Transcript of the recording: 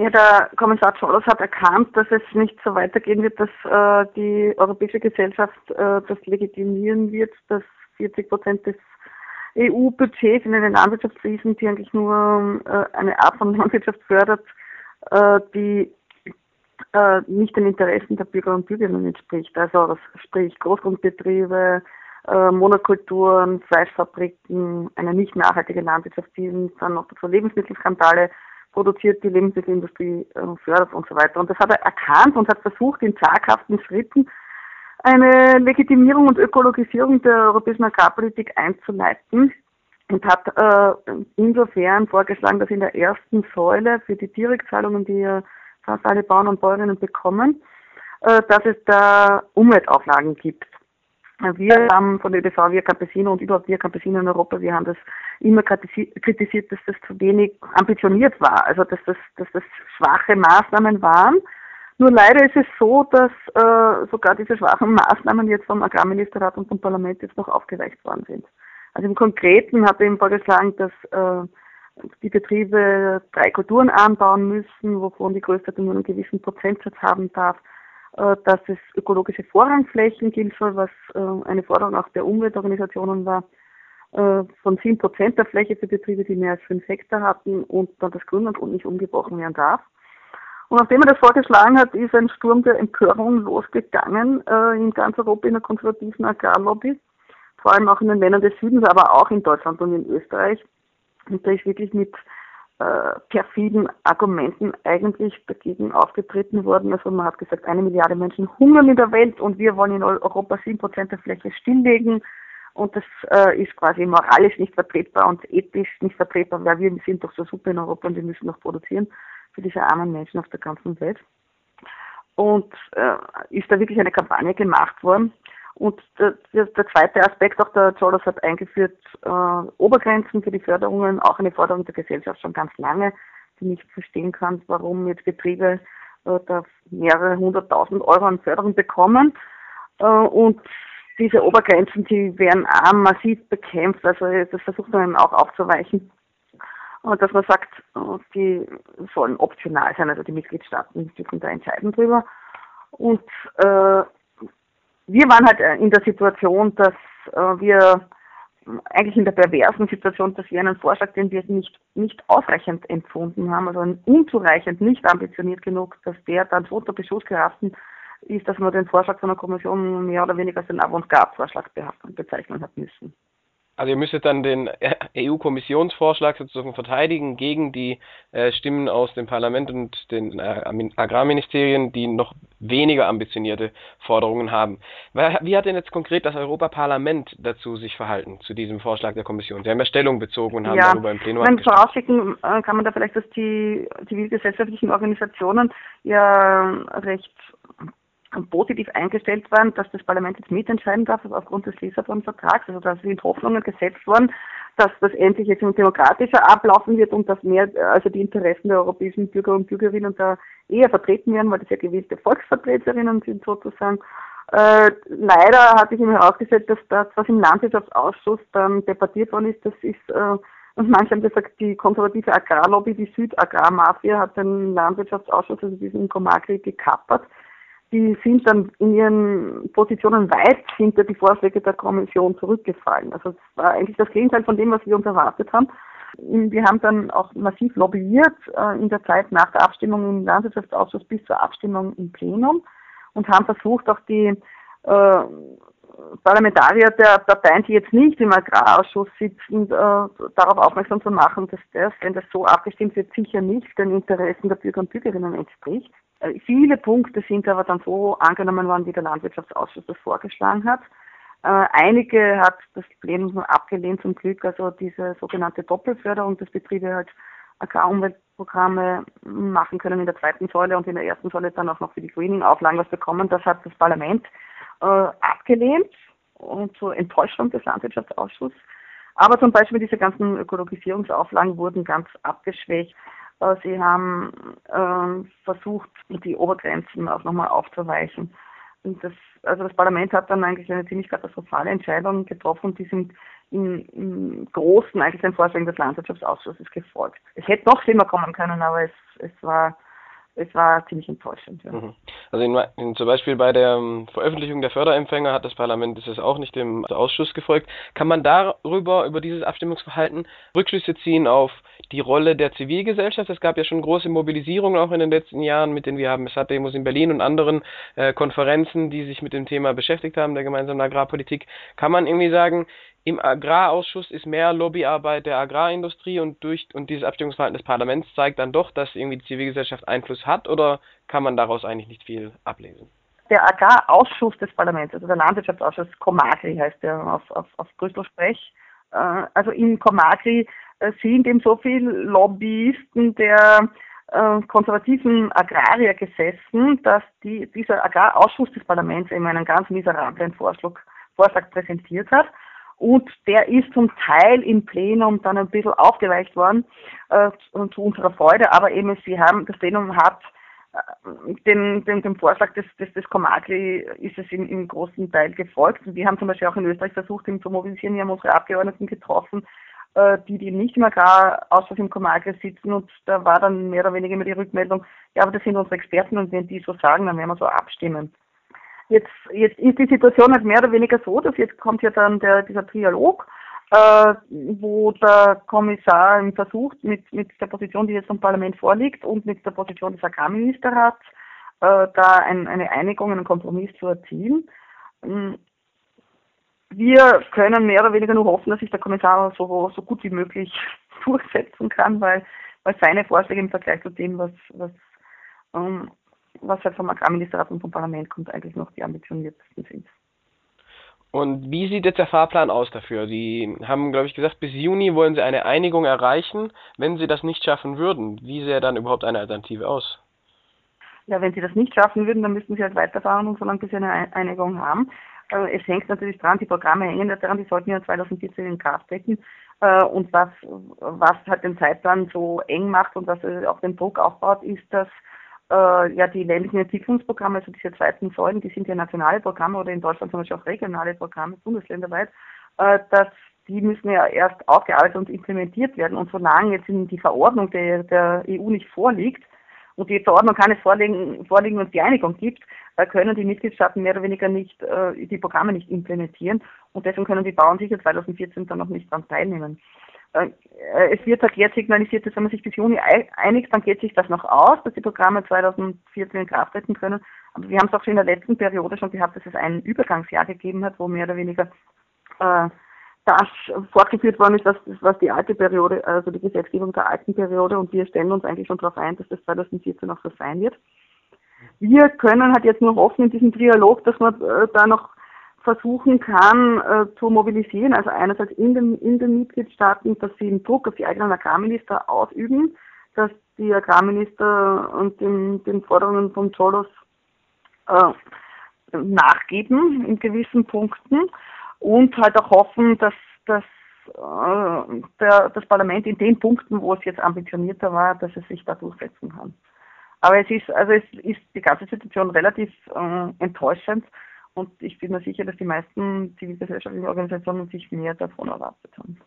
Ja, der Kommissar Cholos hat erkannt, dass es nicht so weitergehen wird, dass äh, die europäische Gesellschaft äh, das legitimieren wird, dass 40 Prozent des EU-Budgets in eine Landwirtschaft fließen, die eigentlich nur äh, eine Art von Landwirtschaft fördert, äh, die äh, nicht den Interessen der Bürger und Bürgerinnen entspricht. Also sprich Großgrundbetriebe, äh, Monokulturen, Fleischfabriken, eine nicht nachhaltige Landwirtschaft, die dann noch dazu Lebensmittelskandale produziert, die Lebensmittelindustrie äh, fördert und so weiter. Und das hat er erkannt und hat versucht, in zaghaften Schritten eine Legitimierung und Ökologisierung der europäischen Agrarpolitik einzuleiten und hat äh, insofern vorgeschlagen, dass in der ersten Säule für die Direktzahlungen, die ja fast alle Bauern und Bäuerinnen bekommen, äh, dass es da Umweltauflagen gibt. Wir haben von der ÖDV Via Campesino und überhaupt Via Campesino in Europa, wir haben das immer kritisiert, dass das zu wenig ambitioniert war, also dass das, dass das schwache Maßnahmen waren. Nur leider ist es so, dass äh, sogar diese schwachen Maßnahmen jetzt vom Agrarministerrat und vom Parlament jetzt noch aufgeweicht worden sind. Also im Konkreten hat er eben vorgeschlagen, dass äh, die Betriebe drei Kulturen anbauen müssen, wovon die größte nur einen gewissen Prozentsatz haben darf äh, dass es ökologische Vorrangflächen gilt soll, was äh, eine Forderung auch der Umweltorganisationen war, äh, von 7 Prozent der Fläche für Betriebe, die mehr als 5 Hektar hatten und dann das Grünland nicht umgebrochen werden darf. Und nachdem er das vorgeschlagen hat, ist ein Sturm der Empörung losgegangen in ganz Europa in der konservativen Agrarlobby, vor allem auch in den Ländern des Südens, aber auch in Deutschland und in Österreich. Und da ist wirklich mit äh, perfiden Argumenten eigentlich dagegen aufgetreten worden. Also man hat gesagt, eine Milliarde Menschen hungern in der Welt und wir wollen in Europa sieben Prozent der Fläche stilllegen. Und das äh, ist quasi moralisch nicht vertretbar und ethisch nicht vertretbar, weil wir sind doch so super in Europa und wir müssen noch produzieren für diese armen Menschen auf der ganzen Welt. Und äh, ist da wirklich eine Kampagne gemacht worden. Und der, der, zweite Aspekt, auch der Jolos hat eingeführt, äh, Obergrenzen für die Förderungen, auch eine Forderung der Gesellschaft schon ganz lange, die nicht verstehen kann, warum jetzt Betriebe äh, da mehrere hunderttausend Euro an Förderung bekommen. Äh, und diese Obergrenzen, die werden auch massiv bekämpft, also das versucht man auch aufzuweichen. Und dass man sagt, äh, die sollen optional sein, also die Mitgliedstaaten dürfen da entscheiden drüber. Und äh, wir waren halt äh, in der Situation, dass äh, wir eigentlich in der perversen Situation, dass wir einen Vorschlag, den wir nicht, nicht ausreichend empfunden haben, also unzureichend, nicht ambitioniert genug, dass der dann so unter Beschuss geraten ist, dass man den Vorschlag von der Kommission mehr oder weniger als den Avantgarde-Vorschlag bezeichnen hat müssen. Also ihr müsstet dann den EU-Kommissionsvorschlag sozusagen verteidigen gegen die äh, Stimmen aus dem Parlament und den äh, Agrarministerien, die noch weniger ambitionierte Forderungen haben. Wie hat denn jetzt konkret das Europaparlament dazu sich verhalten, zu diesem Vorschlag der Kommission? Sie haben ja Stellung bezogen und haben ja, darüber im Plenum Wenn vorausschicken äh, kann man da vielleicht, dass die zivilgesellschaftlichen Organisationen ja recht positiv eingestellt waren, dass das Parlament jetzt mitentscheiden darf aufgrund des Lissabon-Vertrags. Also da sind Hoffnungen gesetzt worden, dass das endlich jetzt demokratischer ablaufen wird und dass mehr, also die Interessen der europäischen Bürger und Bürgerinnen da eher vertreten werden, weil das ja gewählte Volksvertreterinnen sind sozusagen. Äh, leider hat sich immer herausgestellt, dass das, was im Landwirtschaftsausschuss dann debattiert worden ist, das ist, äh, und manche haben gesagt, die konservative Agrarlobby, die Südagrarmafia hat den Landwirtschaftsausschuss, also diesen Komagri, gekappert die sind dann in ihren Positionen weit hinter die Vorschläge der Kommission zurückgefallen. Also es war eigentlich das Gegenteil von dem, was wir uns erwartet haben. Wir haben dann auch massiv lobbyiert äh, in der Zeit nach der Abstimmung im Landwirtschaftsausschuss bis zur Abstimmung im Plenum und haben versucht, auch die äh, Parlamentarier der Parteien, die jetzt nicht im Agrarausschuss sitzen, äh, darauf aufmerksam zu machen, dass das, wenn das so abgestimmt wird, sicher nicht den Interessen der Bürger und Bürgerinnen entspricht. Äh, viele Punkte sind aber dann so angenommen worden, wie der Landwirtschaftsausschuss das vorgeschlagen hat. Äh, einige hat das Plenum abgelehnt zum Glück, also diese sogenannte Doppelförderung, dass Betriebe halt Agrarumweltprogramme machen können in der zweiten Säule und in der ersten Säule dann auch noch für die Greening-Auflagen was bekommen. Das hat das Parlament äh, abgelehnt und zur Enttäuschung des Landwirtschaftsausschusses. Aber zum Beispiel diese ganzen Ökologisierungsauflagen wurden ganz abgeschwächt. Sie haben äh, versucht, die Obergrenzen auch nochmal aufzuweichen. Und das, also das Parlament hat dann eigentlich eine ziemlich katastrophale Entscheidung getroffen. Die sind im Großen eigentlich den Vorschlägen des Landwirtschaftsausschusses gefolgt. Es hätte noch schlimmer kommen können, aber es, es war es war ziemlich enttäuschend. Ja. Mhm. Also in, in, zum Beispiel bei der ähm, Veröffentlichung der Förderempfänger hat das Parlament ist es auch nicht dem Ausschuss gefolgt. Kann man darüber, über dieses Abstimmungsverhalten, Rückschlüsse ziehen auf die Rolle der Zivilgesellschaft? Es gab ja schon große Mobilisierungen auch in den letzten Jahren, mit denen wir haben, es hat Demos in Berlin und anderen äh, Konferenzen, die sich mit dem Thema beschäftigt haben, der gemeinsamen Agrarpolitik. Kann man irgendwie sagen, im Agrarausschuss ist mehr Lobbyarbeit der Agrarindustrie und durch und dieses Abstimmungsverhalten des Parlaments zeigt dann doch, dass irgendwie die Zivilgesellschaft Einfluss hat oder kann man daraus eigentlich nicht viel ablesen? Der Agrarausschuss des Parlaments, also der Landwirtschaftsausschuss, Komagri heißt der auf, auf, auf Brüssel-Sprech. Äh, also in Komagri äh, sind eben so viele Lobbyisten der äh, konservativen Agrarier gesessen, dass die, dieser Agrarausschuss des Parlaments eben einen ganz miserablen Vorschlag, Vorschlag präsentiert hat und der ist zum Teil im Plenum dann ein bisschen aufgeweicht worden, äh, zu unserer Freude, aber eben sie haben, das Plenum hat äh, dem, dem, dem Vorschlag des, des, des Komagli ist es im, im großen Teil gefolgt. Und wir haben zum Beispiel auch in Österreich versucht, ihn zu mobilisieren. Wir haben unsere Abgeordneten getroffen, äh, die, die nicht im Agrarausschuss im Komagli sitzen. Und da war dann mehr oder weniger immer die Rückmeldung, ja, aber das sind unsere Experten und wenn die so sagen, dann werden wir so abstimmen. Jetzt, jetzt ist die Situation halt mehr oder weniger so, dass jetzt kommt ja dann der, dieser Trialog, äh, wo der Kommissar versucht, mit, mit der Position, die jetzt vom Parlament vorliegt und mit der Position des Agrarministerrats, äh, da ein, eine Einigung, einen Kompromiss zu erzielen. Ähm, wir können mehr oder weniger nur hoffen, dass sich der Kommissar so, so gut wie möglich durchsetzen kann, weil, weil seine Vorschläge im Vergleich zu dem, was, was ähm, was halt vom Agrarministerrat und vom Parlament kommt, eigentlich noch die ambitioniertesten sind. Und wie sieht jetzt der Fahrplan aus dafür? Sie haben, glaube ich, gesagt, bis Juni wollen Sie eine Einigung erreichen. Wenn Sie das nicht schaffen würden, wie sähe dann überhaupt eine Alternative aus? Ja, wenn Sie das nicht schaffen würden, dann müssten Sie halt weiterfahren und solange bis Sie eine Einigung haben. Äh, es hängt natürlich dran, die Programme hängen daran, die sollten ja 2014 in Kraft treten. Äh, und was, was halt den Zeitplan so eng macht und was auch den Druck aufbaut, ist, dass äh, ja die ländlichen Entwicklungsprogramme, also diese zweiten Säulen, die sind ja nationale Programme oder in Deutschland zum Beispiel auch regionale Programme, bundesländerweit, äh, dass die müssen ja erst aufgearbeitet und implementiert werden. Und solange jetzt die Verordnung der, der EU nicht vorliegt und die Verordnung kann es vorliegen, vorliegen und die Einigung gibt, äh, können die Mitgliedstaaten mehr oder weniger nicht äh, die Programme nicht implementieren und deswegen können die Bauern sicher 2014 dann noch nicht daran teilnehmen. Äh, es wird halt jetzt signalisiert, dass wenn man sich bis Juni einigt, dann geht sich das noch aus, dass die Programme 2014 in Kraft treten können. Aber wir haben es auch schon in der letzten Periode schon gehabt, dass es ein Übergangsjahr gegeben hat, wo mehr oder weniger äh, das fortgeführt worden ist, was, was die alte Periode, also die Gesetzgebung der alten Periode und wir stellen uns eigentlich schon darauf ein, dass das 2014 auch so sein wird. Wir können halt jetzt nur hoffen in diesem Dialog, dass man äh, da noch versuchen kann äh, zu mobilisieren, also einerseits in den, in den Mitgliedstaaten, dass sie den Druck auf die eigenen Agrarminister ausüben, dass die Agrarminister und den, den Forderungen von Cholos äh, nachgeben in gewissen Punkten und halt auch hoffen, dass, dass äh, der, das Parlament in den Punkten, wo es jetzt ambitionierter war, dass es sich da durchsetzen kann. Aber es ist, also es ist die ganze Situation relativ äh, enttäuschend und ich bin mir sicher, dass die meisten zivilgesellschaftlichen Organisationen sich mehr davon erwartet haben.